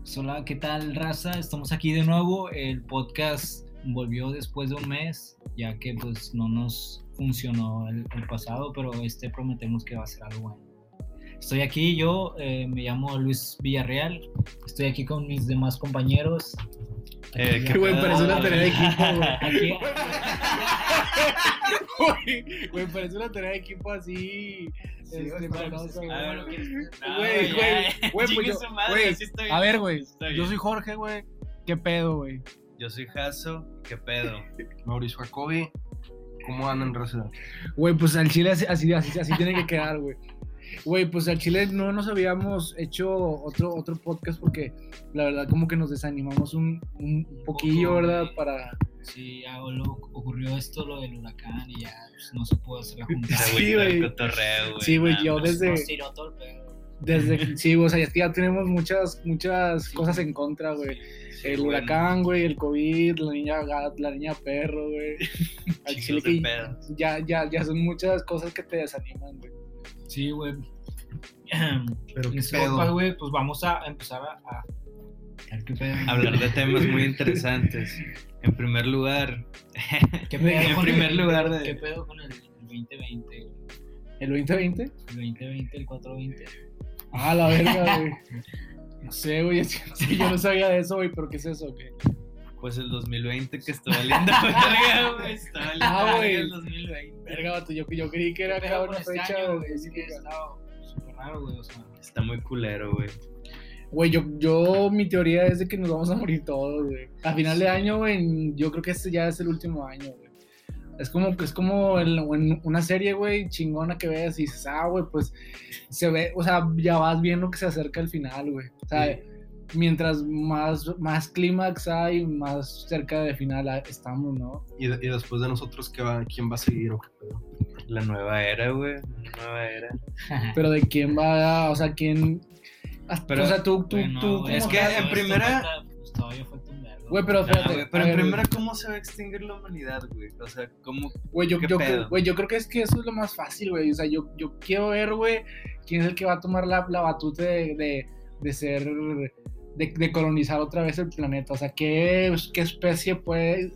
Pues hola, ¿qué tal, raza? Estamos aquí de nuevo. El podcast volvió después de un mes, ya que pues no nos funcionó el, el pasado, pero este prometemos que va a ser algo bueno. Estoy aquí, yo eh, me llamo Luis Villarreal, estoy aquí con mis demás compañeros. Eh, qué una tarea de equipo, güey, parece una tarea de equipo así. Este, penosa, güey. Ah, bueno, ¿quieres- No, Güey, ya, güey, güey, chingue pues. A ver, güey, Está yo soy Jorge, güey. ¿Qué pedo, güey? Yo soy Jaso, ¿qué pedo? Mauricio Jacobi, ¿cómo andan, raza? Güey, pues al chile así, así, así, así tiene que quedar, güey. Güey, pues al chile no nos habíamos hecho otro, otro podcast porque la verdad como que nos desanimamos un, un poquillo, poco, ¿verdad? Para... Sí, ya lo- ocurrió esto, lo del huracán, y ya pues, no se pudo hacer la junta. Sí, güey. Sí, güey, yo desde- Nos tiró todo el pedo. Desde que, sí, o sea, ya, ya tenemos muchas, muchas cosas en contra, güey. Sí, El huracán, güey, el COVID, la niña gato, la niña perro, güey. Al chile que ya, ya, ya son muchas cosas que te desaniman, güey. Sí, güey. Pero qué pedo. güey, pues vamos a empezar a, a, a ver qué pedo. Hablar de temas muy interesantes. En primer lugar, ¿Qué pedo en con primer el- lugar de- ¿Qué pedo con el, el 2020? güey? ¿El 2020? El 2020, el 420. Ah, la verga, güey. No sé, güey. sí, yo no sabía de eso, güey, pero ¿qué es eso? ¿Qué? pues el 2020 que está valiendo verga, güey. Está valiendo Ah, verga güey. el 2020. Verga, vato, yo, yo creí que era ¿Qué cada una este fecha güey? Está súper raro, güey. O sea, Está muy culero, güey. Güey, yo, yo, mi teoría es de que nos vamos a morir todos, güey. A final de año, güey, yo creo que este ya es el último año, güey. Es como, es como el- en una serie, güey, chingona que ves y dices, ah, güey, pues se ve, o sea, ya vas viendo que se acerca el final, güey. O sea, mientras más, más clímax hay, más cerca de final estamos, ¿no? ¿Y, de- y después de nosotros, ¿qué va, ¿quién va a seguir o qué pedo? La nueva era, güey. La nueva era. Pero de quién va, a- o sea, quién... Pero, o sea, tú, tú, bueno, tú, es ¿cómo que en todavía primera- falta- pues, todavía falta. Güey, pero Ah, espérate. pero primera, ¿cómo se va a extinguir la humanidad, güey? O sea, ¿cómo? Güey, yo, ¿Qué yo, güey, yo creo que es que eso es lo más fácil, güey. O sea, yo, yo quiero ver, güey, quién es el que va a tomar la, la batuta de, de, de ser, de, de colonizar otra vez el planeta. O sea, qué, qué especie puede,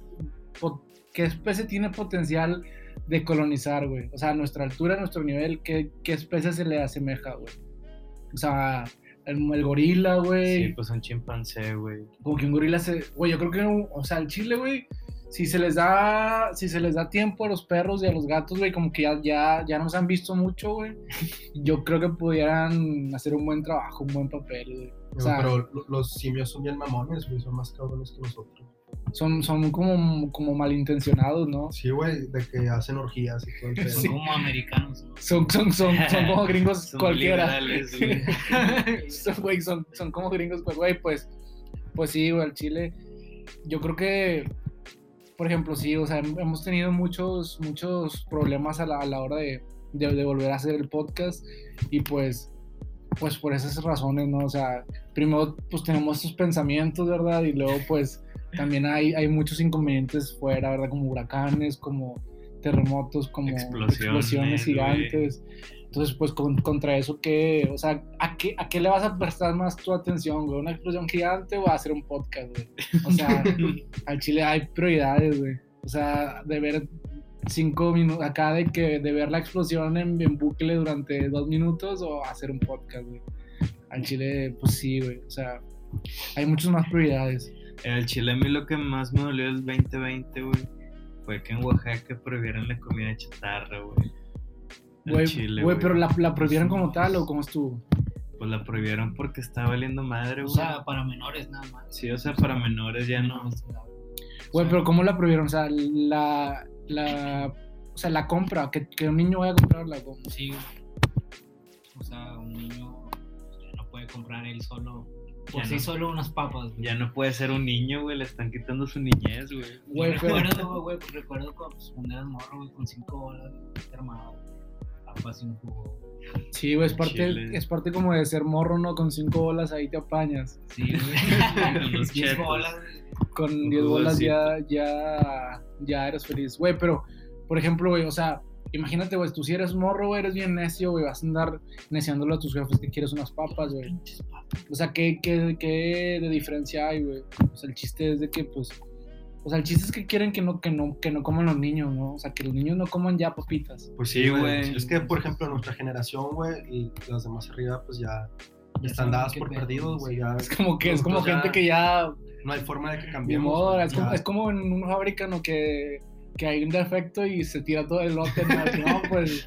po- qué especie tiene potencial de colonizar, güey. O sea, a nuestra altura, a nuestro nivel, ¿qué, qué especie se le asemeja, güey? O sea, el, el gorila, güey. Sí, pues un chimpancé, güey. Como que un gorila se. Güey, yo creo que. un- O sea, el chile, güey. Si se les da. Si se les da tiempo a los perros y a los gatos, güey, como que ya, ya, ya nos han visto mucho, güey. Yo creo que pudieran hacer un buen trabajo, un buen papel, güey. O sea, pero lo- los simios son bien mamones, güey, son más cabrones que nosotros. Son, son como, como malintencionados, ¿no? Sí, güey, de que hacen orgías y todo el pedo. Son Sí. como americanos. ¿no? Son, son, son, son como gringos Son cualquiera. son, güey, son, son como gringos, pues, güey, pues, pues sí, güey, el Chile. Yo creo que, por ejemplo, sí, o sea, hem- hemos tenido muchos, muchos problemas a la, a la hora de, de, de volver a hacer el podcast y pues, pues por esas razones, ¿no? O sea, primero, pues tenemos estos pensamientos, ¿verdad? Y luego, pues, también hay, hay muchos inconvenientes fuera, ¿verdad? Como huracanes, como terremotos, como Explosiones, explosiones güey. gigantes. Entonces, pues con- contra eso, ¿qué? O sea, ¿a qué, ¿a qué le vas a prestar más tu atención, güey? ¿Una explosión gigante o a hacer un podcast, güey? O sea, al Chile hay prioridades, güey. O sea, de ver cinco minutos, acá de que de ver la explosión en, en bucle durante dos minutos o hacer un podcast, güey. Al Chile, pues sí, güey. O sea, hay muchas más prioridades. El chile a mí lo que más me dolió el 2020, güey, fue que en Oaxaca prohibieron la comida chatarra, güey. Güey, chile, güey, pero la, la prohibieron como tal o cómo estuvo? Pues la prohibieron porque está valiendo madre, O güey. sea, para menores nada más. sí, o sea, para menores ya no. Güey, pero ¿cómo la prohibieron? O sea, la, la, o sea, la compra, que, que un niño vaya a comprarla. ¿cómo? Sí, güey. O sea, un niño ya no puede comprar él solo. Por Ya sí no. solo unas papas, güey. Ya no puede ser un niño, güey, le están quitando su niñez, güey. Recuerdo, güey, güey, pues recuerdo cuando pues, cuando eras morro, güey, con cinco bolas, armado. Papas y un jugo. Sí, güey, es parte, Chile. es parte como de ser morro, ¿no? Con cinco bolas ahí te apañas. Sí, güey. Con los Diez bolas. Con Un 10 bolas ya, ya, ya eres feliz. Güey, pero, por ejemplo, güey, o sea, imagínate, güey, tú si eres morro, güey, eres bien necio, güey, vas a andar neciándolo a tus jefes que quieres unas papas, güey. O sea, ¿qué, qué, qué de diferencia hay, güey? O sea, el chiste es de que, pues, o sea, el chiste es que quieren que no, que no, que no coman los niños, ¿no? O sea, que los niños no coman ya papitas. Pues Sí, güey. Es que, por ejemplo, nuestra generación, güey, y las demás arriba, pues ya, Ya están dadas por perdidos, güey. Ya Es como que, es como gente que ya No hay forma de que cambiemos. modo, güey, es, como, ya. es como en una fábrica ¿no? que, que hay un defecto y se tira todo el lote. ¿no? Pues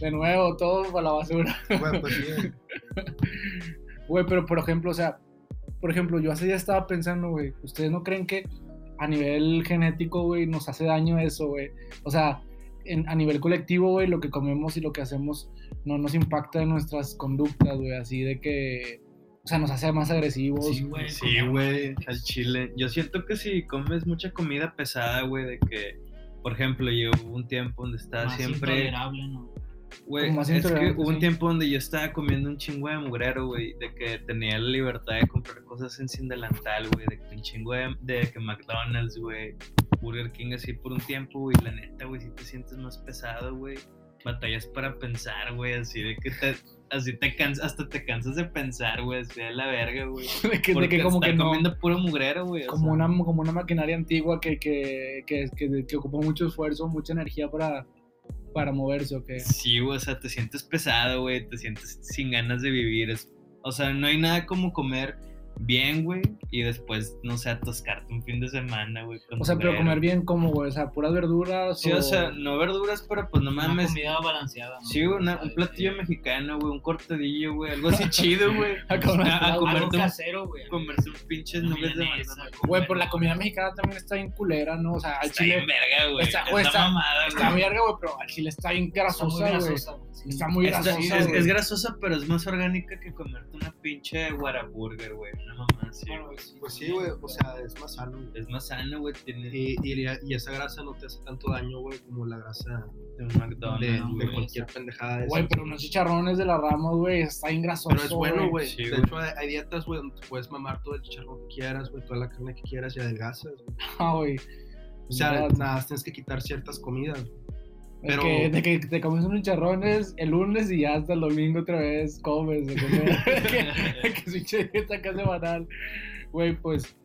de nuevo, todo para la basura. Güey, pues sí. Güey, pero por ejemplo, o sea, por ejemplo, yo hace ya estaba pensando, güey, ¿ustedes no creen que a nivel genético, güey, nos hace daño eso, güey? O sea, en- a nivel colectivo, güey, lo que comemos y lo que hacemos no nos impacta en nuestras conductas, güey, así de que, o sea, nos hace más agresivos. Sí, güey. Sí, güey, al chile. Yo siento que si comes mucha comida pesada, güey, de que, por ejemplo, yo hubo un tiempo donde estaba Más siempre... intolerable, ¿no? Güey, es que hubo un sí. tiempo donde yo estaba comiendo un chingo de mugrero, güey, de que tenía la libertad de comprar cosas en sin delantal, güey, de que un chingo de, de que McDonald's, güey, Burger King así por un tiempo, güey, la neta, güey, si te sientes más pesado, güey, batallas para pensar, güey, así de que te, así te cansas, hasta te cansas de pensar, güey, así de la verga, güey. de que, Porque que como está que no, comiendo puro mugrero, güey. o como sea. una, como una maquinaria antigua que, que, que, que, que ocupa mucho esfuerzo, mucha energía para, para moverse, ¿o qué? Sí, güey, o sea, te sientes pesado, güey, te sientes sin ganas de vivir. Es, o sea, no hay nada como comer bien, güey, y después, no sé, atascarte un fin de semana, güey. O sea, pero comer bien como, güey, o sea, puras verduras. Sí, o sea, no verduras, pero pues no Una mames. comida balanceada, ¿no? Sí, una- un platillo mexicano, güey, un cortadillo, güey, algo así chido, güey. A comer- A, a Algo comerte, casero, güey. comerse un pinches Una nubes de manzana. Güey, por la comida mexicana también está bien culera, ¿no? O sea, al Está chile bien verga, güey. está- Está, güey, está- mamada, está güey. verga, güey, pero al chile está bien grasosa, güey. Está muy grasosa, es, grasosa, pero es más orgánica que comerte una pinche Whataburger, güey. Mamá. Bueno, güey, sí. Pues sí, güey, o sea, es más sano. güey. Es más sano, güey. Tiene Y, y, y esa grasa no te hace tanto daño, güey, como la grasa de un McDonald's, de güey. cualquier pendejada. de Güey, pero unos chicharrones de la rama, güey, está bien grasoso. Pero es bueno, güey. Sí, de hecho, hay, dietas, güey, donde te puedes mamar todo el chicharrón que quieras, güey, toda la carne que quieras y adelgazas. güey. Ah, güey. O sea, nada, más tienes que quitar ciertas comidas. Pero- que, de que te comes unos chicharrones el lunes y ya hasta el domingo otra vez comes. de comer. que, que pinche dieta acá semanal. Güey, pues,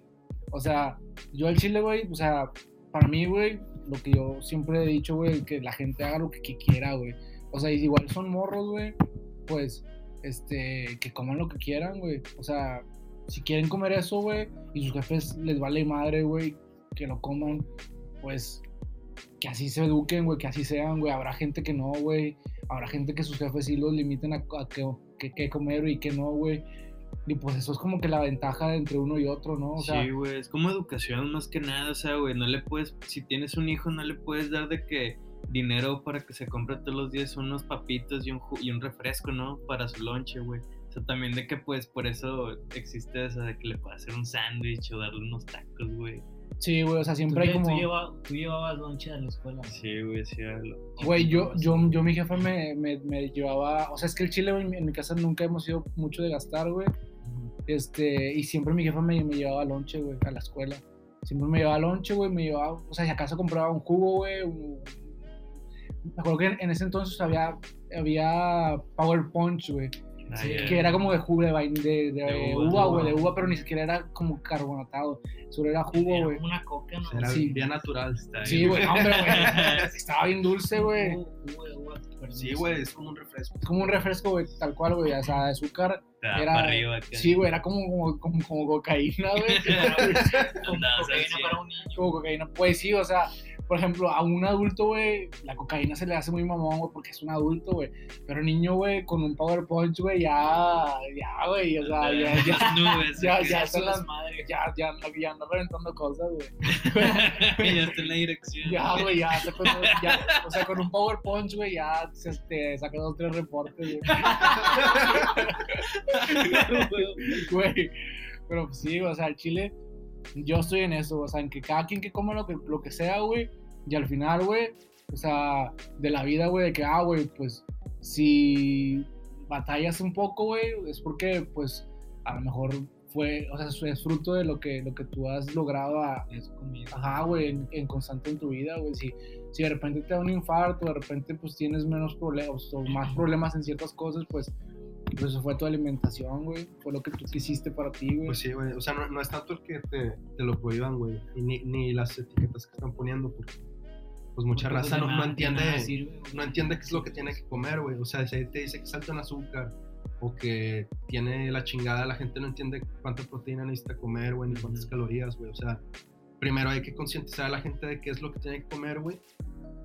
o sea, yo al chile, güey, o sea, para mí, güey, lo que yo siempre he dicho, güey, que la gente haga lo que, que quiera, güey. O sea, igual son morros, güey, pues, este, que coman lo que quieran, güey. O sea, si quieren comer eso, güey, y sus jefes les vale madre, güey, que lo coman, pues, que así se eduquen, güey, que así sean, güey. Habrá gente que no, güey. Habrá gente que sus jefes sí los limiten a, a que, que, que comer y que no, güey. Y pues eso es como que la ventaja de entre uno y otro, ¿no? O sea, sí, güey, es como educación más que nada, o sea, güey, no le puedes, si tienes un hijo, no le puedes dar de que dinero para que se compre todos los días unos papitos y un, ju- y un refresco, ¿no? Para su lonche, güey. O sea, también de que, pues, por eso existe eso de que le puedas hacer un sándwich o darle unos tacos, güey. Sí, güey, o sea, Tú, siempre hay tú como... lleva- tú llevabas lonche a la escuela. Sí, güey, sí. Güey, yo, yo, yo, mi jefa me, me, me llevaba... O sea, es que el chile, güey, en mi casa nunca hemos sido mucho de gastar, güey. Este, y siempre mi jefa me, me llevaba lonche, güey, a la escuela. Siempre me llevaba lonche, güey, me llevaba, o sea, si acaso compraba un jugo, güey. un- Me acuerdo que en, en ese entonces había, había Power Punch, güey. Ah, Sí. Que era como de jugo de, de, de De uva, uva, güey, de uva. uva, pero ni siquiera era como carbonatado. Solo era jugo, Era güey. como una coca, ¿no? Era Sí. bien natural. Está Sí, güey, no, hombre, güey. Estaba bien dulce, güey. Sí, no güey, es como un refresco. Es como un refresco, güey, tal cual, güey. O sea, de azúcar. Da Era- para arriba. acá. Sí, güey, era como, como, como, como cocaína, güey. Como al cocaína para un niño. como cocaína. Pues sí, o sea, por ejemplo, a un adulto, güey, la cocaína se le hace muy mamón, güey, porque es un adulto, güey. Pero niño, güey, con un Power Punch, güey, ya, ya, güey, o sea, ya, ya, Las nubes. ya, ya, Eso son las- es madre. ya, ya, ya anda reventando cosas, güey. ya está en la dirección. Ya, güey, ya, ya, o sea, con un Power Punch, güey, ya se este, saca dos, tres reportes, güey. Güey, pero pues, sí, o sea, el chile, yo estoy en eso, o sea, en que cada quien que coma lo que, lo que sea, güey, y al final, güey, o sea, de la vida, güey, de que, ah, güey, pues, si batallas un poco, güey, es porque, pues, a lo mejor fue, o sea, es fruto de lo que, lo que tú has logrado a. Ajá, güey, en, en constante en tu vida, güey. Si, si de repente te da un infarto, de repente pues tienes menos problemas o más problemas en ciertas cosas, pues, pues eso fue tu alimentación, güey. Fue lo que tú quisiste para ti, güey. Pues sí, güey. O sea, no, no es tanto el que te, te lo prohíban, güey. Ni, ni las etiquetas que están poniendo, porque pues mucha Porque, pues, raza no, no nada- entiende. güey. no entiende qué es lo que tiene que comer, güey. O sea, si ahí te dice que es alto en azúcar o que tiene la chingada, la gente no entiende cuánta proteína necesita comer, güey, ni cuántas calorías, güey. O sea, primero hay que concientizar a la gente de qué es lo que tiene que comer, güey.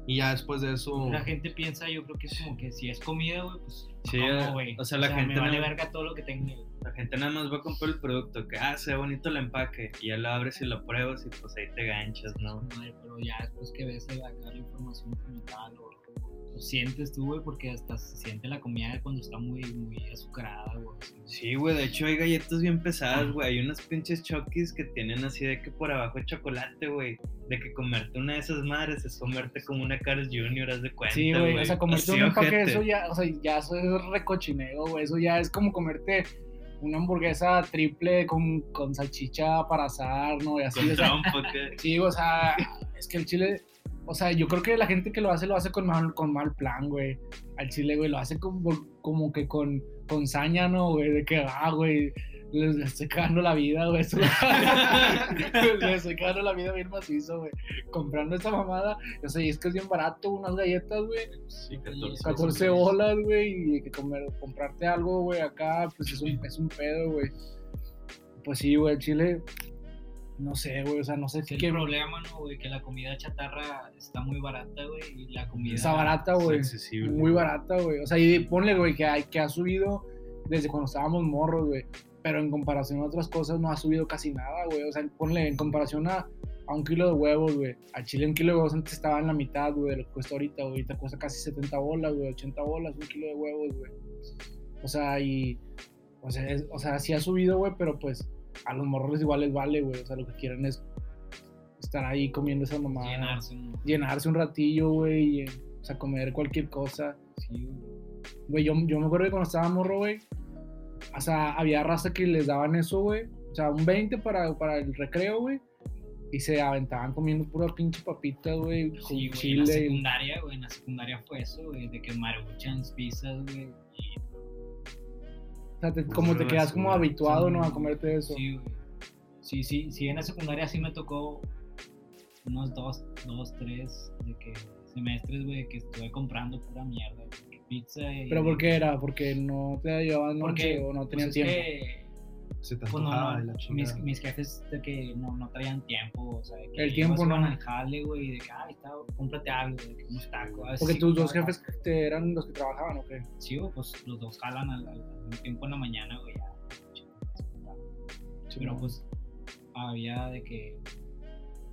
Y ya después de eso... La gente piensa, yo creo que es como que si es comida, güey, pues. Sí, como, eh, o sea, la gente Me vale no- verga todo lo que tenga. La gente nada más va a comprar el producto, que ah, se ve bonito el empaque, y ya lo abres y lo pruebas y pues ahí te ganchas, ¿no? Madre, pero ya después que ves acá la información mental o lo sientes tú, güey, porque hasta se siente la comida cuando está muy, muy azucarada, güey. Sí, güey, de hecho hay galletas bien pesadas, güey. Hay unos pinches chokis que tienen así de que por abajo chocolate, güey. De que comerte una de esas madres es comerte como una Carl's Jr., haz de cuenta. Sí, güey, o sea, comerte un empaque, eso ya, o sea, ya eso es recochineo, güey, eso ya es como comerte una hamburguesa triple con, con salchicha para asar, ¿no? Y así, Con o sea, trompo, sí, o sea, es que el chile, o sea, yo creo que la gente que lo hace, lo hace con mal, con mal plan, güey, al chile, güey, lo hace como, como que con, con saña, ¿no, güey? De que, ah, güey, les les estoy cagando la vida, güey, les estoy cagando la vida bien macizo, güey, comprando esta mamada, o sea, y es que es bien barato, unas galletas, güey, Sí, 14. 14 bolas, güey, y que comer, comprarte algo, güey, acá, pues es un, es un pedo, güey. Pues sí, güey, el chile, no sé, güey, o sea, no sé Es qué el problema, ¿no, güey? Que la comida chatarra está muy barata, güey, y la comida... está barata, Es güey, accesible. muy barata, güey. O sea, y ponle, güey, que, hay, que ha subido desde cuando estábamos morros, güey, pero en comparación a otras cosas no ha subido casi nada, güey. O sea, ponle, en comparación a, a un kilo de huevos, güey, al chile un kilo de huevos antes estaba en la mitad, güey, de lo que cuesta ahorita, güey, ahorita cuesta casi 70 bolas, güey, 80 bolas, un kilo de huevos, güey. O sea, y, o sea, es- o sea, sí ha subido, güey, pero pues a los morros igual les vale, güey. O sea, lo que quieren es estar ahí comiendo esa mamada. Llenarse, ¿no? Llenarse un ratillo, güey. O sea, comer cualquier cosa. Sí, güey. Yo, yo me acuerdo que cuando estaba morro, güey. O sea, había raza que les daban eso, güey. O sea, un 20 para, para el recreo, güey. Y se aventaban comiendo pura pinche papita, güey. Con Sí, güey, en la secundaria, güey, en la secundaria fue eso, güey, de que maruchans, pizzas, güey, y sea, te- como te quedas como habituado, ¿no? A comerte eso. Sí, güey. Sí, sí, sí, en la secundaria sí me tocó unos dos, dos, tres de que semestres, güey, que estuve comprando pura mierda, pizza y... ¿Pero por qué era? ¿Porque no te llevaban noche o no pues, tenían es tiempo? que, Se te pues, no, no, y la mis, chingada. mis jefes de que no, no traían tiempo, o sea, de que El tiempo no. al jale, güey, de que, ay, está, cómprate algo, de que unos tacos. Porque sí, tus dos jefes te eran los que trabajaban, ¿o qué? Sí, pues los dos jalan al, al- tiempo en la mañana, güey. ya. Pero pues había de que,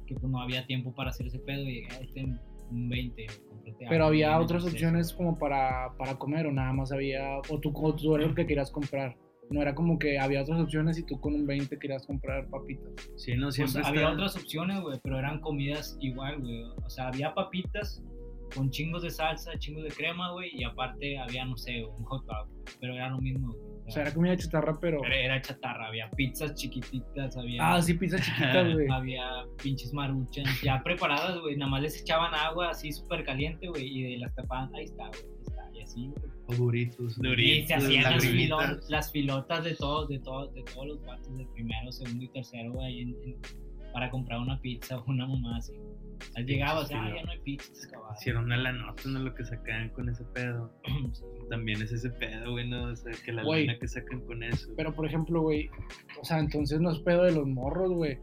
que pues no había tiempo para hacer ese pedo y "Ah, este un 20, cómprate Pero algo", había otras opciones como para, para comer o nada más había, o tú, o tú eres lo que querías comprar. No era como que había otras opciones y tú con un 20 querías comprar papitas. Sí, no, Pues siempre había está- otras opciones, güey, pero eran comidas igual, güey. O sea, había papitas con chingos de salsa, chingos de crema, güey, y aparte había, no sé, un hot dog, pero era lo mismo, güey. O sea, era comida chatarra, pero... Era, era chatarra, había pizzas chiquititas, había... Ah, sí, pizzas chiquitas, güey. Había pinches maruchas ya preparadas, güey. Nada más les echaban agua así súper caliente, güey. Y de las tapaban, ahí está, güey. Y así, duritos. Duritos. Y se hacían las, lagrimitas. filo- las filotas de todos, de todos, de todos los vatos de primero, segundo y tercero, güey. ahí en- en- para comprar una pizza o una mamá así. Al llegaba, o sea, ah, ya no hay pizzas, cabrón. Hicieron una la nota, ¿no? Lo que sacan con ese pedo. También es ese pedo, güey, ¿no? O sea, que la Güey. lana que sacan con eso. Pero, por ejemplo, güey, o sea, entonces no es pedo de los morros, güey.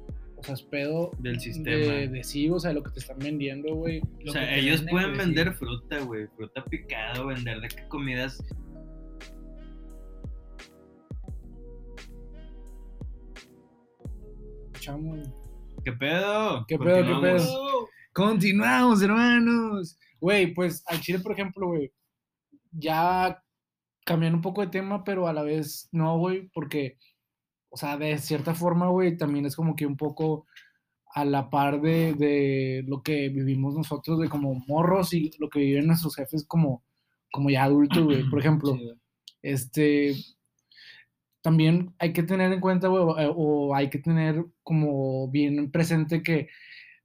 Sea, es pedo Del sistema. de, de sí, o sea, de lo que te están vendiendo, güey. O sea, ellos pueden vender fruta, güey. Fruta picada, vender de qué comidas. Escuchamos. ¿Qué pedo? ¿Qué pedo, qué pedo? Continuamos, hermanos. Güey, pues al Chile, por ejemplo, güey, ya cambiando un poco de tema, pero a la vez no, güey, porque, o sea, de cierta forma, güey, también es como que un poco a la par de, de lo que vivimos nosotros, de como morros y lo que viven nuestros jefes como, como ya adultos, güey. Por ejemplo, Sí, güey. este, también hay que tener en cuenta, güey, o, hay que tener como bien presente que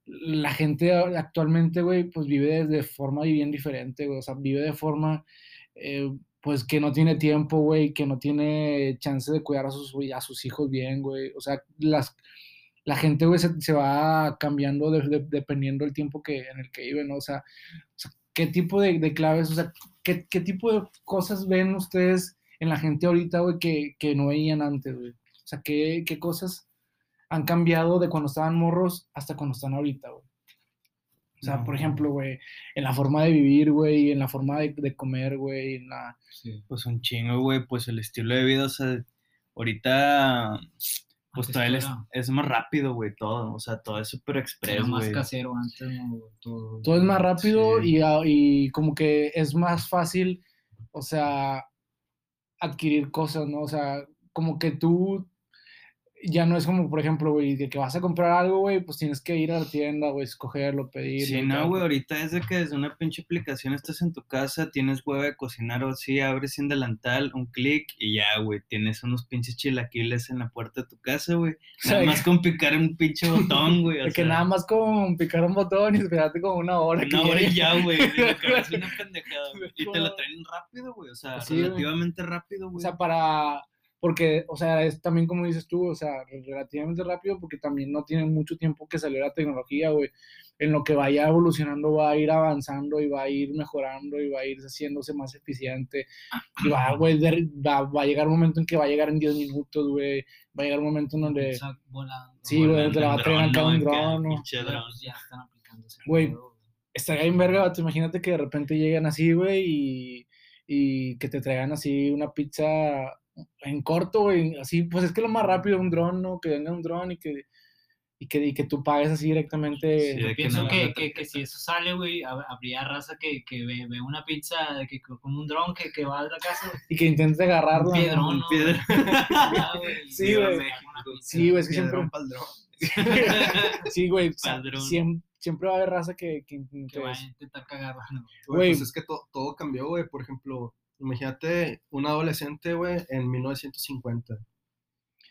la gente actualmente, güey, pues vive de, de forma bien diferente, güey, o sea, vive de forma, eh, pues que no tiene tiempo, güey, que no tiene chance de cuidar a sus, a sus hijos bien, güey, o sea, las, la gente, güey, se, va cambiando de- de- dependiendo del tiempo que, en el que vive, ¿no? O sea, o sea, ¿qué tipo de, de claves, o sea, ¿qué, qué tipo de cosas ven ustedes en la gente ahorita, güey, que, que no veían antes, güey? O sea, ¿qué, qué cosas han cambiado de cuando estaban morros hasta cuando están ahorita, güey? O sea, por ejemplo, güey, en la forma de vivir, güey, en la forma de, de comer, güey, en la... Sí. Pues un chingo, güey, pues el estilo de vida, o sea, ahorita, pues Antes todavía todo es, es más rápido, güey, todo, o sea, todo es súper express, Era más casero antes, ¿no? Todo, Todo es más rápido Sí. y, a- y como que es más fácil, o sea, adquirir cosas, ¿no? O sea, como que tú ya no es como, por ejemplo, güey, de que vas a comprar algo, güey, pues tienes que ir a la tienda, güey, escogerlo, pedirlo. Sí, no, güey, ahorita es de que desde una pinche aplicación estás en tu casa, tienes huevo de cocinar o así, abres sin delantal, un clic y ya, güey, tienes unos pinches chilaquiles en la puerta de tu casa, güey. O sea, Nada más con picar un pinche botón, güey. o de que nada más con picar un botón y esperarte como una hora. que Una hora y ya, güey. una pendejada. Y te lo traen rápido, güey. O sea, Sí, güey. relativamente rápido, O güey. sea, para, porque, o sea, es también como dices tú, o sea, relativamente rápido porque también no tiene mucho tiempo que salió la tecnología, güey. En lo que vaya evolucionando va a ir avanzando y va a ir mejorando y va a ir haciéndose más eficiente. Y va, güey, de- va, va a llegar un momento en que va a llegar en 10 minutos, güey. Va a llegar un momento en donde, volando. Sí, güey, te la va a traer acá un dron, ¿no? ya están aplicándose. Güey, estaría bien verga, imagínate que de repente lleguen así, güey, y, y que te traigan así una pizza en corto, güey, así, pues es que lo más rápido, un dron, ¿no? Que venga un dron y que, y que, y que tú pagues así directamente. Sí, Yo pienso que, que, que si eso sale, güey, hab- habría raza que, que ve, ve una pizza de que como un dron que, que va a la casa. Y que. Un ¿no? piedrón. Ah, güey, Sí, güey. Sí, güey, es que siempre, Piedrón pa'l dron. sí, güey, siempre, siempre va a haber raza que, que, Que intente va a eso. intentar cagarla, ¿no? Güey, Güey. pues es que to- todo cambió, güey. Por ejemplo, imagínate un adolescente, güey, en 1950.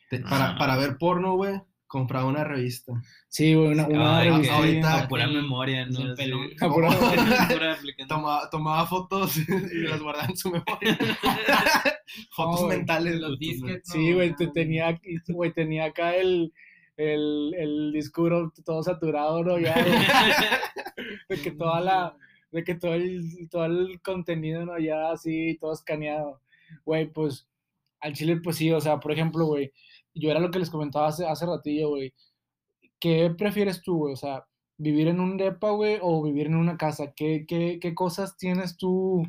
Te- para, Ah. para ver porno, güey, compraba una revista. Sí, güey, una, una Ay, revista ahorita- a pura memoria, ¿no? pelón. A pura- Pura. Tomaba, tomaba fotos y las guardaba en su memoria. fotos No, mentales. Los ¿no? Sí, güey, te Ah, tenía, güey, tenía acá el, el, el disco duro todo saturado, ¿no? Ya, de que toda la, de que todo el, todo el contenido, ¿no? Ya así, todo escaneado. Güey, pues, al chile, pues sí, o sea, por ejemplo, güey, yo era lo que les comentaba hace, hace ratillo, güey. ¿Qué prefieres tú, güey? O sea, vivir en un depa, güey, o vivir en una casa. ¿Qué, qué, qué cosas tienes tú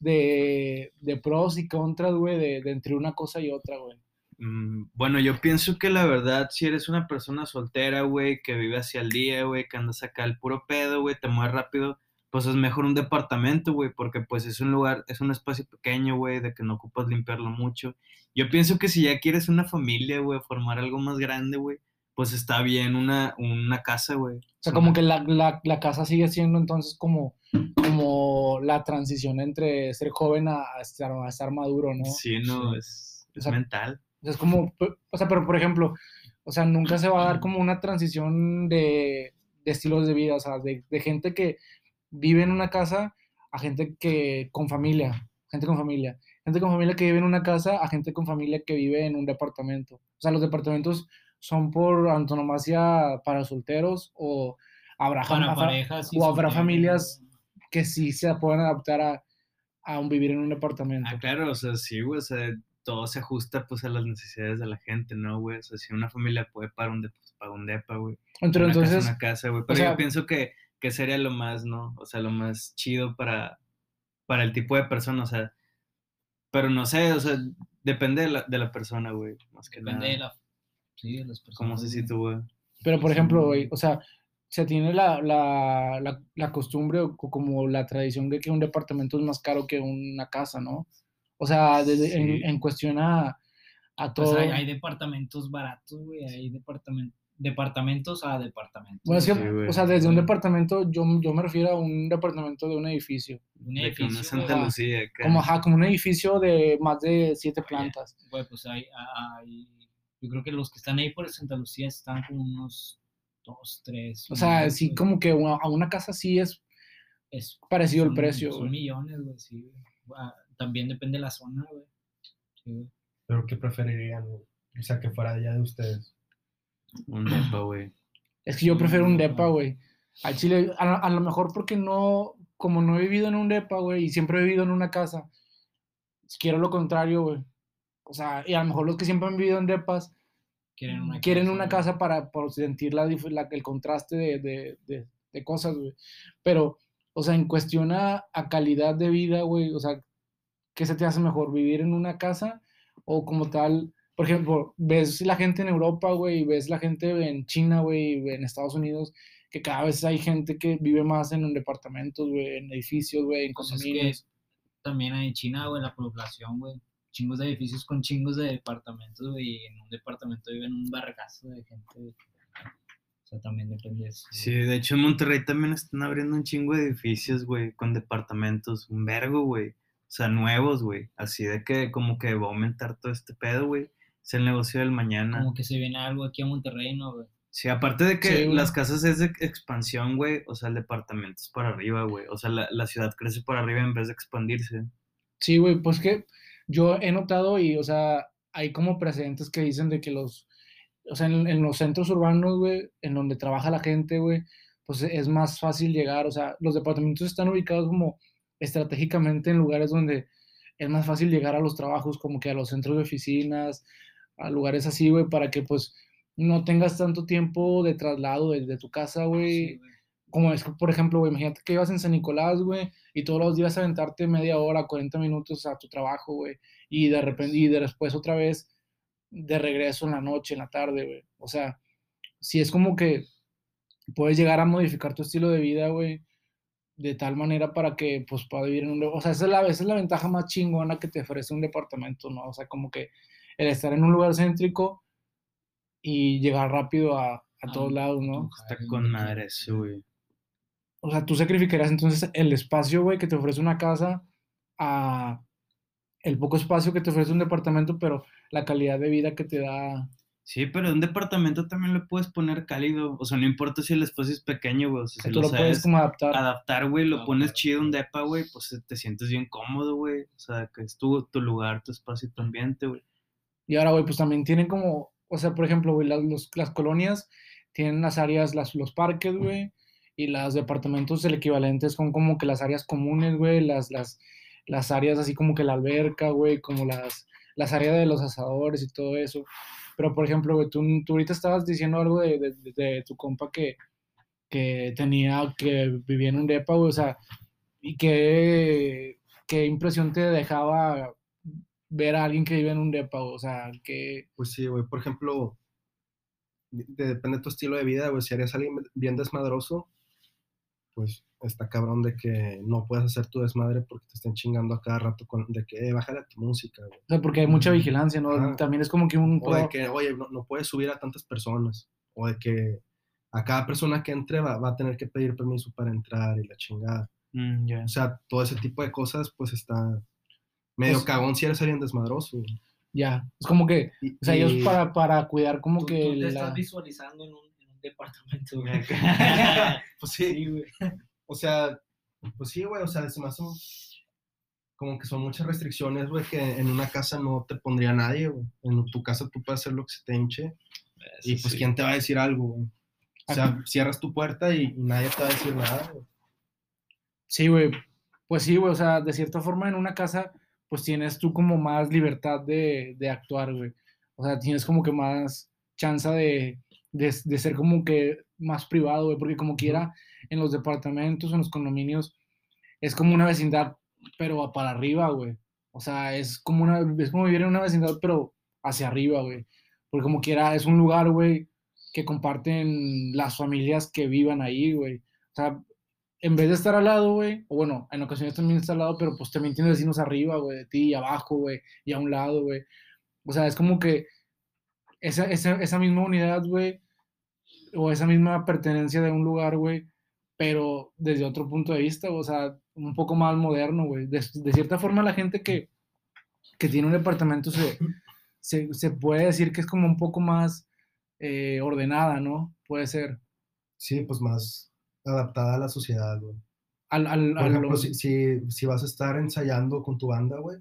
de, de pros y contras, güey, de, de entre una cosa y otra, güey? Mm, Bueno, yo pienso que la verdad, si eres una persona soltera, güey, que vive hacia el día, güey, que andas acá al puro pedo, güey, te mueves rápido, pues es mejor un departamento, güey, porque pues es un lugar, es un espacio pequeño, güey, de que no ocupas limpiarlo mucho. Yo pienso que si ya quieres una familia, güey, formar algo más grande, güey, pues está bien una, una casa, güey. O sea, como que la, la, la casa sigue siendo entonces como, como la transición entre ser joven a, a estar, a estar maduro, ¿no? Sí, no, Sí. es, O es sea, mental. Es como, o sea, pero por ejemplo, o sea, nunca se va a dar como una transición de, de estilos de vida, o sea, de, de gente que vive en una casa a gente que con familia, gente con familia, gente con familia que vive en una casa a gente con familia que vive en un departamento. O sea, los departamentos son por antonomasia para solteros o habrá, Para parejas. o habrá familias que sí se pueden adaptar a, a un vivir en un departamento. Ah, claro, o sea, sí, güey, o sea, todo se ajusta pues a las necesidades de la gente, ¿no, güey? O sea, si una familia puede pagar un depa, pues paga un depa, güey. Entonces, casa, una casa, güey. Pero sea- yo pienso que, que sería lo más, ¿no? O sea, lo más chido para, para el tipo de persona, o sea, pero no sé, o sea, depende de la, de la persona, güey, más que Depende nada. de la. Sí, de las personas. ¿Cómo se güey. sitúa? Pero, por ejemplo, güey, o sea, se tiene la, la, la, la costumbre o co- como la tradición de que un departamento es más caro que una casa, ¿no? O sea, desde- en, Sí. en cuestión a, a Pues todo. hay, hay departamentos baratos, güey, hay departamen- departamentos a departamentos. Bueno, es que, Sí, güey. o sea, desde un departamento, yo, yo me refiero a un departamento de un edificio. un De que no edificio, es güey, Santa Lucía. acá. Como, ajá, como un edificio de más de siete plantas. güey, pues hay, hay- yo creo que los que están ahí por Santa Lucía están como unos dos, tres. O sea, sí, güey. como que una- a una casa sí es es parecido el son- precio, Son millones, güey, sí. Ah, También depende de la zona, güey. Sí, güey. Pero ¿qué preferirían? güey? O sea, que fuera allá de ustedes. Un depa, güey. Es que yo prefiero un depa, güey. Al chile, a, a lo mejor porque no, como no he vivido en un depa, güey, y siempre he vivido en una casa, quiero lo contrario, güey. O sea, y a lo mejor los que siempre han vivido en depas Quieren una quieren casa, una casa para, sentir la, el contraste de, de- de- de cosas, güey. Pero, o sea, en cuestión a, a calidad de vida, güey, o sea, ¿qué se te hace mejor? ¿Vivir en una casa o como tal? Por ejemplo, ves la gente en Europa, güey, y ves la gente en China, güey, en Estados Unidos, que cada vez hay gente que vive más en departamentos, güey, en edificios, güey, en Pues es que condominios. También en China, güey, la población, güey. Chingos de edificios con chingos de departamentos, güey. Y en un departamento viven un barracazo de gente. güey. O sea, también depende de eso. Sí, de hecho en Monterrey también están abriendo un chingo de edificios, güey, con departamentos, un vergo, güey. O sea, nuevos, güey. Así de que como que va a aumentar todo este pedo, güey. Es el negocio del mañana. Como que se viene algo aquí a Monterrey, ¿no, güey? Sí, aparte de que Sí, las casas es de expansión, güey. O sea, el departamento es para arriba, güey. O sea, la, la ciudad crece para arriba en vez de expandirse. Sí, güey, pues que yo he notado y, o sea, hay como precedentes que dicen de que los, o sea, en, en los centros urbanos, güey, en donde trabaja la gente, güey, pues es más fácil llegar, o sea, los departamentos están ubicados como estratégicamente en lugares donde es más fácil llegar a los trabajos, como que a los centros de oficinas, a lugares así, güey, para que pues no tengas tanto tiempo de traslado desde tu casa, güey, Sí, como es, por ejemplo, güey, imagínate que ibas en San Nicolás, güey, y todos los días aventarte media hora, 40 minutos a tu trabajo, güey, y de repente, y de después otra vez de regreso en la noche, en la tarde, güey. O sea, si es como que puedes llegar a modificar tu estilo de vida, güey, de tal manera para que, pues, pueda vivir en un... O sea, esa es, la, esa es la ventaja más chingona que te ofrece un departamento, ¿no? O sea, como que el estar en un lugar céntrico y llegar rápido a, a Ah, todos lados, ¿no? Está con madre eso, güey. O sea, tú sacrificarías entonces el espacio, güey, que te ofrece una casa a el poco espacio que te ofrece un departamento, pero la calidad de vida que te da. Sí, pero un departamento también lo puedes poner cálido. O sea, no importa si el espacio es pequeño, güey. O sea, si tú lo lo puedes como adaptar. adaptar, güey, lo Ah, pones claro. chido un depa, güey, pues te sientes bien cómodo, güey. O sea, que es tu, tu lugar, tu espacio, tu ambiente, güey. Y ahora, güey, pues también tienen como, o sea, por ejemplo, güey, las, las colonias tienen las áreas, los parques, güey, y los departamentos, el equivalente son como que las áreas comunes, güey, las, las, las áreas así como que la alberca, güey, como las, las áreas de los asadores y todo eso. Pero, por ejemplo, güey, tú, tú ahorita estabas diciendo algo de, de- de- de tu compa que, que tenía, que vivía en un depa, güey, o sea, y qué, qué impresión te dejaba ver a alguien que vive en un depa, o sea, que... Pues sí, güey. Por ejemplo, de- depende de tu estilo de vida, güey. Si eres alguien bien desmadroso, pues está cabrón de que no puedas hacer tu desmadre porque te estén chingando a cada rato con, de que, eh, bájale a tu música, güey. O sea, porque hay mucha vigilancia, ¿no? También es como que un... O de que, oye, no, no puedes subir a tantas personas. O de que a cada persona que entre va, va a tener que pedir permiso para entrar y la chingada. Mm. O sea, todo ese tipo de cosas, pues está medio Pues- cagón si eres alguien desmadroso. güey. Ya, es como que... Y- O sea, ellos para, para cuidar como Tú, que... tú te la- estás visualizando en un, en un departamento, güey. Pues sí, güey. O sea, pues sí, güey, o sea, se me hace un- como que son muchas restricciones, güey, que en una casa no te pondría nadie, güey. En tu casa tú puedes hacer lo que se te hinche y pues sí. quién te va a decir algo, güey. O sea, cierras tu puerta y, y nadie te va a decir nada, güey. Sí, güey. Pues sí, güey. O sea, de cierta forma en una casa, pues tienes tú como más libertad de, de actuar, güey. O sea, tienes como que más chance de, de, de ser como que más privado, güey. Porque como quiera, en los departamentos, en los condominios, es como una vecindad, pero a para arriba, güey. O sea, es como, una, es como vivir en una vecindad, pero hacia arriba, güey. Porque como quiera, es un lugar, güey, que comparten las familias que vivan ahí, güey. O sea, en vez de estar al lado, güey, o bueno, en ocasiones también está al lado, pero pues también tienes vecinos arriba, güey, de ti y abajo, güey, y a un lado, güey. O sea, es como que esa, esa, esa misma unidad, güey, o esa misma pertenencia de un lugar, güey, pero desde otro punto de vista, o sea, un poco más moderno, güey. De, de cierta forma, la gente que, que tiene un departamento se, se, se puede decir que es como un poco más eh, ordenada, ¿no? Puede ser. Sí, pues más adaptada a la sociedad, güey. Al, al, Por ejemplo, lo- si, si, si vas a estar ensayando con tu banda, güey,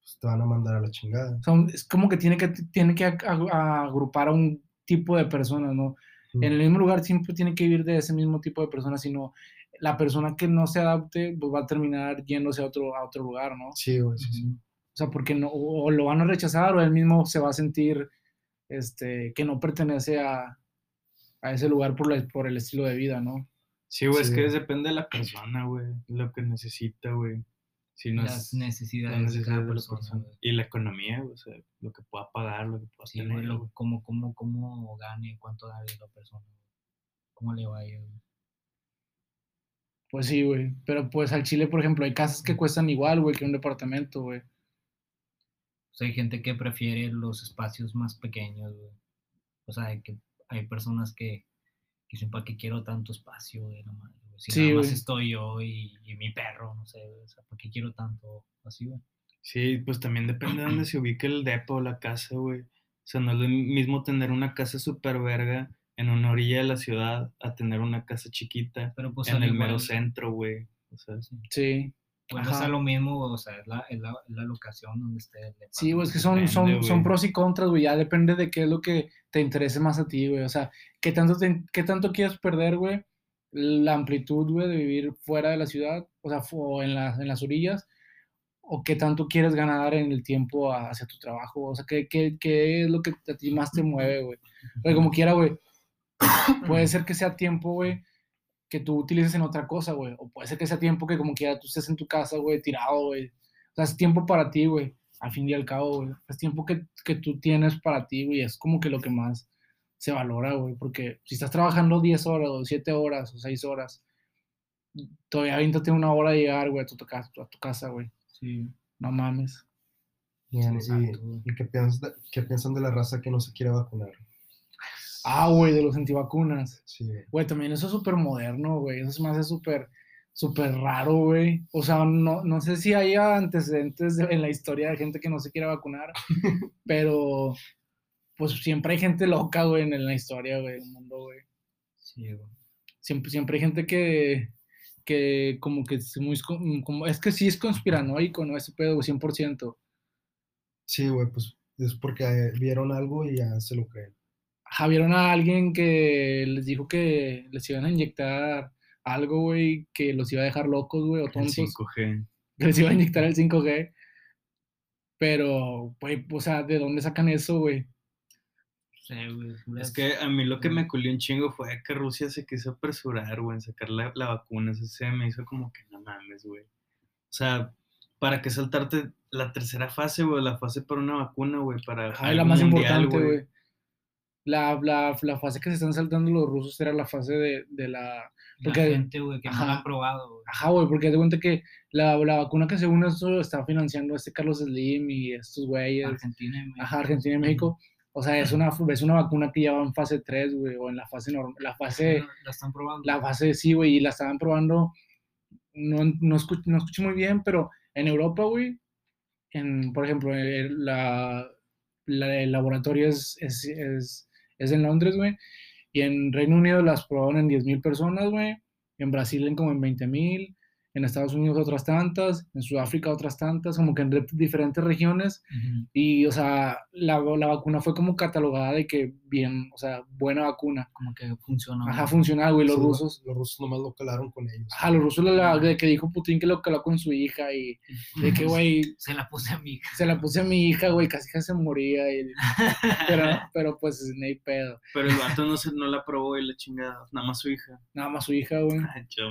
pues te van a mandar a la chingada. un- es como que tiene que, tiene que ag- ag- agrupar a un tipo de personas, ¿no? Mm. En el mismo lugar siempre tiene que vivir de ese mismo tipo de personas, sino la persona que no se adapte pues va a terminar yéndose a otro, a otro lugar, ¿no? Sí, güey, sí, sí. O sea, porque no, o o lo van a rechazar o él mismo se va a sentir este, que no pertenece a, a ese lugar por, la- por el estilo de vida, ¿no? Sí, güey, es que depende de la persona, güey, lo que necesita, güey. Si no Las es necesidades las de necesidades cada de la persona. persona. güey. Y la economía, güey, o sea, lo que pueda pagar, lo que pueda Sí, güey, tener, lo- güey. cómo, cómo, cómo gane, cuánto gane la persona. ¿Cómo le va a ir? güey. Pues sí, güey. Pero pues al Chile, por ejemplo, hay casas que cuestan igual, güey, que un departamento, güey. O sea, hay gente que prefiere los espacios más pequeños, güey. O sea, hay, que, hay personas que, que dicen, ¿para qué quiero tanto espacio, güey? No mames, güey. Si Sí, nada más güey. estoy yo y, y mi perro, no sé, güey. O sea, ¿para qué quiero tanto así, güey? Sí, pues también depende de dónde se ubique el depa o la casa, güey. O sea, no es lo mismo tener una casa súper verga en una orilla de la ciudad a tener una casa chiquita Pero pues en el igual- mero centro, güey. O sea, Sí. Sí. Vuelves Ajá. a lo mismo, o sea, es la, es la, es la locación donde esté el Sí, güey, es que son, Depende, son, son pros y contras, güey. Ya depende de qué es lo que te interese más a ti, güey. O sea, qué tanto, te- qué tanto quieres perder, güey, la amplitud, güey, de vivir fuera de la ciudad, o sea, o en, la- en las orillas, o qué tanto quieres ganar en el tiempo hacia tu trabajo. O sea, qué, qué, qué es lo que a ti más te mueve, güey. Como quiera, güey, puede ser que sea tiempo, güey, que tú utilices en otra cosa, güey. O puede ser que sea tiempo que como quiera tú estés en tu casa, güey, tirado, güey. O sea, es tiempo para ti, güey. Al fin y al cabo, güey. Es tiempo que, que tú tienes para ti, güey. Es como que lo que más se valora, güey. Porque si estás trabajando 10 horas, o 7 horas, o 6 horas, todavía aviéntate una hora de llegar, güey, a tu, tu casa, a tu casa, güey. Sí, No mames. Bien, güey. ¿Y, qué, piensas de- qué piensan de la raza que no se quiere vacunar? Ah, güey, de los antivacunas. Sí, güey. También eso es súper moderno, güey. Eso se me hace súper, súper raro, güey. O sea, no, no sé si haya antecedentes de- en la historia de gente que no se quiere vacunar, pero pues siempre hay gente loca, güey, en, la historia, güey, del mundo, güey. Sí, güey. Siempre, siempre hay gente que, que como que es muy, con- como, es que sí es conspiranoico, ¿no? Ese pedo, güey, 100%. Sí, güey, pues es porque eh, vieron algo y ya se lo creen. Ajá, vieron a alguien que les dijo que les iban a inyectar algo, güey, que los iba a dejar locos, güey, o el tontos. 5G. que les iba a inyectar el 5G. Pero, güey, o sea, ¿de dónde sacan eso, güey? Sí, güey, Es que a mí lo que me culió un chingo fue que Rusia se quiso apresurar, güey, en sacar la, la vacuna. Eso se me hizo como que no mames, güey. O sea, ¿para qué saltarte la tercera fase, güey? La fase para una vacuna, güey, para Ay, la más mundial, importante, güey. La, la, la fase que se están saltando los rusos era la fase de, de la... la porque- gente, güey, que no ajá. han probado. Ajá, güey, porque de cuenta que la, la vacuna que según esto está financiando este Carlos Slim y estos güeyes, Argentina y México. ajá, Argentina y México, o sea, es una, es una vacuna que ya va en fase 3, güey, o en la fase normal, la fase... La- La están probando. la fase sí, güey, y la estaban probando, no, no, escucho, no escucho muy bien, pero en Europa, güey, en, por ejemplo, el, la, la- el laboratorio es, es, es, es en Londres, güey, y en Reino Unido las probaron en 10.000 personas, güey, en Brasil en como en 20.000, en Estados Unidos otras tantas, en Sudáfrica otras tantas, como que en re- diferentes regiones, Ujú. y, o sea, la, la vacuna fue como catalogada de que bien, o sea, buena vacuna. Como que funcionó. Ajá, funcional, güey, los Sí, rusos. Los rusos nomás lo calaron con ellos. Ajá, los rusos, la, de que dijo Putin que lo caló con su hija y de que, güey, Se la puse a mi hija. se la puse a mi hija, güey, casi que se moría. y- pero, pero pues, ni pedo. Pero el vato no, se, no la probó y la chingada, nada más su hija. Nada más su hija, güey.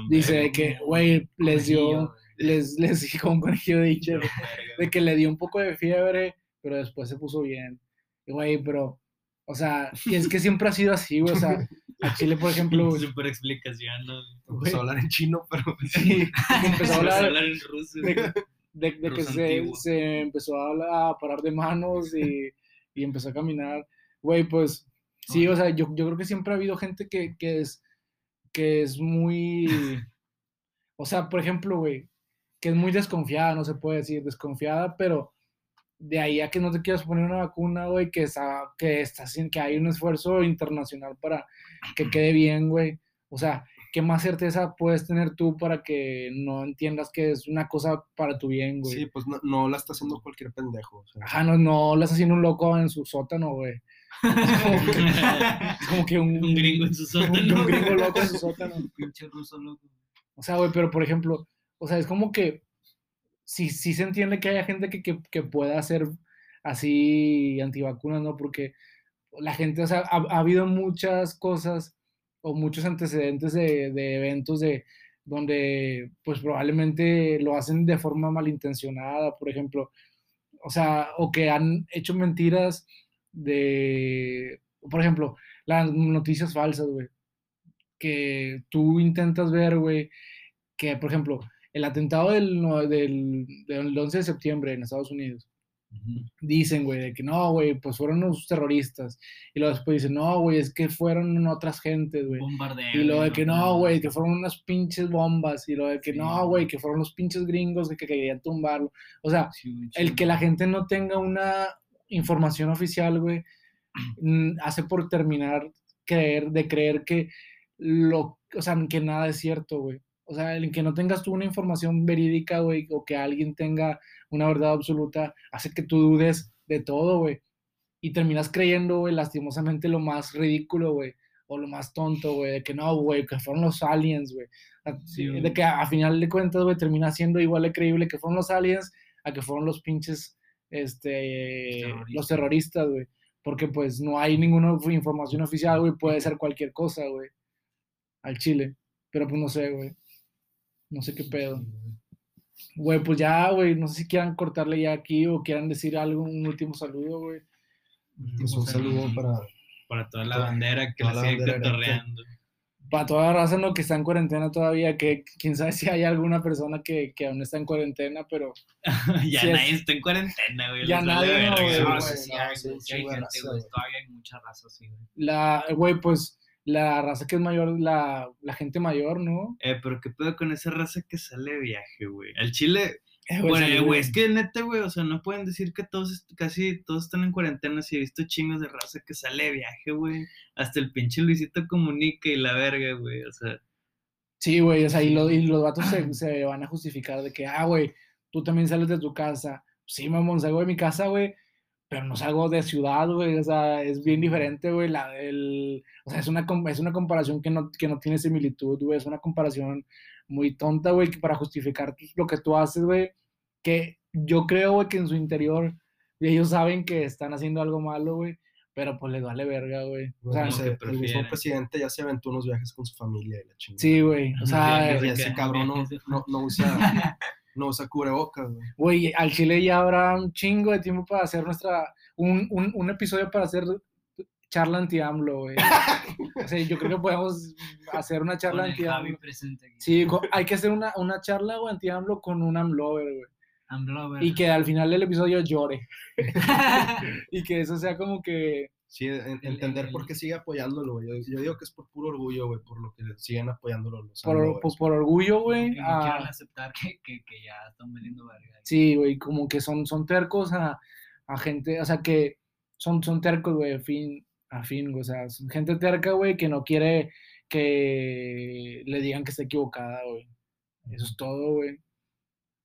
Dice que, güey, les dio, les, les dijo un conejillo de de que le dio un poco de fiebre, pero después se puso bien. Y, güey, pero, o sea, y es que siempre ha sido así, güey, o sea, a Chile, por ejemplo, Super explicación, ¿no? Empezó a hablar en chino, pero sí, empezó a hablar hablar en ruso. de, de, de que se, se empezó a, hablar- a parar de manos y, y empezó a caminar. Güey, pues sí, o sea, yo, yo creo que siempre ha habido gente que, que es, que es muy, o sea, por ejemplo, güey, que es muy desconfiada, no se puede decir desconfiada, pero de ahí a que no te quieras poner una vacuna, güey, que, está, que, está, sin- que hay un esfuerzo internacional para que quede bien, güey. O sea, ¿qué más certeza puedes tener tú para que no entiendas que es una cosa para tu bien, güey? Sí, pues no, no la está haciendo cualquier pendejo. o sea. Ajá, no, no le estás haciendo un loco en su sótano, güey. Es como que un, Un gringo en su un- sótano. un gringo loco en su sótano. Pinche ruso loco. O sea, güey, pero por ejemplo, o sea, es como que sí, sí se entiende que haya gente que, que, pueda ser así antivacunas, ¿no? Porque la gente, o sea, ha, ha habido muchas cosas o muchos antecedentes de, de eventos de donde pues probablemente lo hacen de forma malintencionada, por ejemplo, o sea, o que han hecho mentiras de, por ejemplo, las noticias falsas, güey, que tú intentas ver, güey, que, por ejemplo, el atentado del, del, del 11 de septiembre en Estados Unidos, dicen, güey, de que no, güey, pues fueron los terroristas. Y luego después dicen, no, güey, es que fueron otras gentes, güey. Y lo de que no, güey, que fue fueron unas pinches bombas. Y lo de que Sí. no, güey, que fueron los pinches gringos que, que querían tumbarlo. O sea, el que la gente no tenga una información oficial, güey, mm, hace por terminar creer, de creer que lo, o sea, que nada es cierto, güey. O sea, el que no tengas tú una información verídica, güey, o que alguien tenga una verdad absoluta, hace que tú dudes de todo, güey. Y terminas creyendo, güey, lastimosamente lo más ridículo, güey, o lo más tonto, güey, de que no, güey, que fueron los aliens, güey. Sí, güey. de que a, a final de cuentas, güey, termina siendo igual de creíble que fueron los aliens a que fueron los pinches, este, los terroristas, güey. Porque pues no hay ninguna información oficial, güey, puede ser cualquier cosa, güey, al Chile. Pero pues no sé, güey. No sé qué pedo. Güey, pues ya, güey, no sé si quieran cortarle ya aquí o quieran decir algo, un último saludo, güey. Pues un saludo para. Para toda la Toda- bandera que la la sigue bandera cotorreando. Para toda la raza no que está en cuarentena todavía, que quién sabe si hay alguna persona que, que aún está en cuarentena, pero ya es- nadie está en cuarentena, güey. Ya nadie, no, No, sí, sí sí, hay gente, güey. Todavía hay mucha raza, sí, güey. la, güey, pues la raza que es mayor, la, la gente mayor, ¿no? Eh, pero qué pedo con esa raza que sale de viaje, güey. Al Chile, Eh, bueno, sí, eh, güey, es que neta, güey, o sea, no pueden decir que todos, casi todos están en cuarentena. Si he visto chingos de raza que sale de viaje, güey. Hasta el pinche Luisito comunica y la verga, güey. O sea, Sí, güey, o sea, y, lo- y los vatos se, se van a justificar de que, ah, güey, tú también sales de tu casa. Sí, mamón, salgo de mi casa, güey, pero no salgo de ciudad, güey, o sea, es bien diferente, güey, la, el, o sea, es una, es una comparación que no, que no tiene similitud, güey, es una comparación muy tonta, güey, que para justificar lo que tú haces, güey, que yo creo, güey, que en su interior ellos saben que están haciendo algo malo, güey, pero pues les vale verga, güey. O sea, se- que el mismo presidente ya se aventó unos viajes con su familia y la chingada. sí, güey, o sea, Sí, Y ese cabrón no, no, no usa, no usa cubrebocas, güey. Güey, al Chile ya habrá un chingo de tiempo para hacer nuestra. Un, un, un episodio para hacer charla anti-AMLO, güey. O sea, yo creo que podemos hacer una charla anti-AMLO. Sí, hay que hacer una, una charla anti-AMLO con un AMLover, güey. I'm Glover. Y que al final del episodio llore. Y que eso sea como que. Sí, en- entender el- por qué sigue apoyándolo, güey. Yo, yo digo que es por puro orgullo, güey, por lo que siguen apoyándolo los Por, AMLovers. por, por orgullo, güey. No a- quieran aceptar que, que, que ya están valiendo verga. Sí, güey, como que son, son tercos a, a gente, o sea, que son, son tercos, güey, a fin, a fin, güey, o sea, son gente terca, güey, que no quiere que le digan que está equivocada, güey. Eso es todo, güey.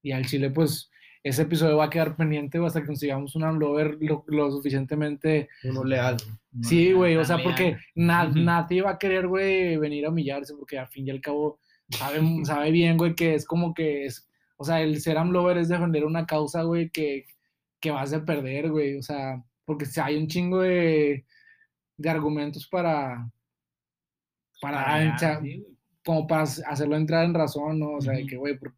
Y al Chile, pues, ese episodio va a quedar pendiente hasta que consigamos un Amlover lo, lo suficientemente... Uno leal. Sí, güey, o sea, porque na- Ujú. nadie va a querer, güey, venir a humillarse, porque al fin y al cabo sabe, sabe bien, güey, que es como que es, o sea, el ser amlover es defender una causa, güey, que, que vas a perder, güey, o sea, porque si hay un chingo de, de argumentos para, para, sí, como para hacerlo entrar en razón, ¿no? O sea, de que, güey, por-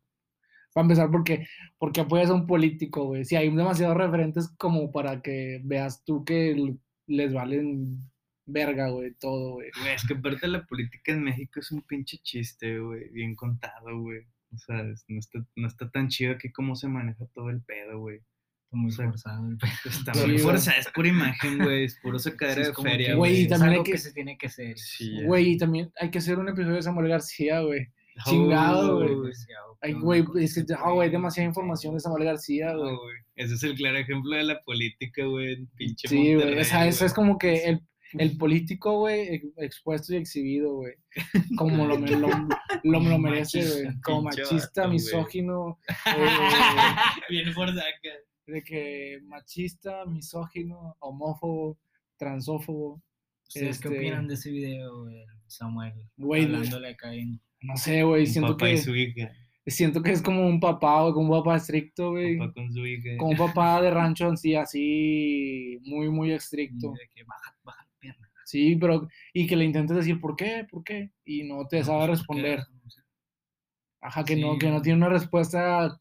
para empezar, porque, porque apoyas a un político, güey. Si hay demasiados referentes como para que veas tú que les valen verga, güey, todo, güey. es que aparte la política en México es un pinche chiste, güey. Bien contado, güey. O sea, es- no está, no está tan chido aquí cómo se maneja todo el pedo, güey. Está muy O sea, forzado el pedo. Está Sí, muy güey. forzada, es pura imagen, güey. Es puro Sí, sacadera es de feria, que, Güey, y es hay algo que- que se tiene que hacer. Sí. Güey, y también hay que hacer un episodio de Samuel García, güey. Oh, chingado, güey. Demasiado, Ay, güey, es que, ese ah, güey, pedo, demasiada información de. Samuel García, güey. güey. Ese es el claro ejemplo de la política, güey. Pinche Sí, güey, o sea, eso güey. es como que el, el político, güey, ex- expuesto y exhibido, güey. Como lo, me- lo, lo, lo merece, güey. Como machista, güey. misógino, eh, Bien por saca. de que machista, misógino, homófobo, transófobo. ¿Ustedes qué Este- opinan de ese video, güey? Samuel? Güey, hablándole acá en... No sé, güey, siento papá y que, su hija. siento que es como un papá, güey, como un papá estricto, güey. Papá con su hija. Como un papá de rancho así, así, muy, muy estricto. de que baja, baja la pierna. Sí, pero, y que le intentes decir, ¿por qué? ¿Por qué? Y no te No, sabe pues, ¿por qué? responder. Ajá, que no, Sí. que no tiene una respuesta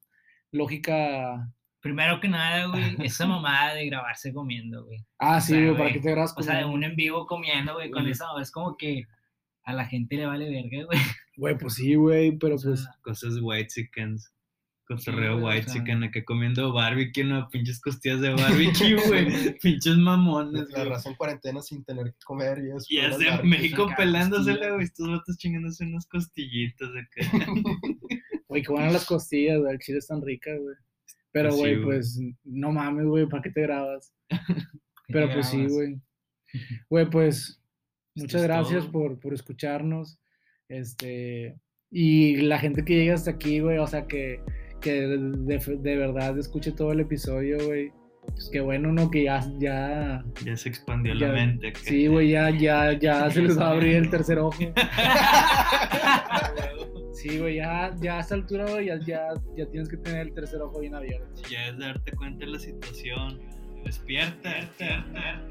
lógica. Primero que nada, güey, esa mamada de grabarse comiendo, güey. Ah, O sí, sea, güey, para que te grabas O sea, de un en vivo comiendo, güey, con esa, es como que a la gente le vale verga, güey. Güey, pues sí, güey, pero O sea, pues. Cosas white chickens. Sí, Cotorreo o white sea. chicken acá comiendo barbecue, no, pinches costillas de barbecue, güey. pinches mamones, La en cuarentena sin tener que comer y eso. Y hace. México pelándosela, güey. Estos vatos chingándose unas costillitas acá. Güey, que buenas las costillas, güey. El chile están ricas, güey. Pero, Pues sí, güey, pues no mames, güey, ¿para qué te grabas? ¿qué Pero te pues sí, güey. Güey, pues muchas es gracias por, por escucharnos. Este. Y la gente que llega hasta aquí, güey, o sea, que, que de, de verdad escuche todo el episodio, güey. Pues qué bueno, ¿no? Que ya, ya, Ya se expandió Ya- la mente. acá. sí, güey, ya, ya, ya se les va a abrir el tercer ojo. Sí, güey, ya, ya a esta altura, güey, ya, ya, ya tienes que tener el tercer ojo bien abierto. Ya es darte cuenta de la situación. Despierta. despierta.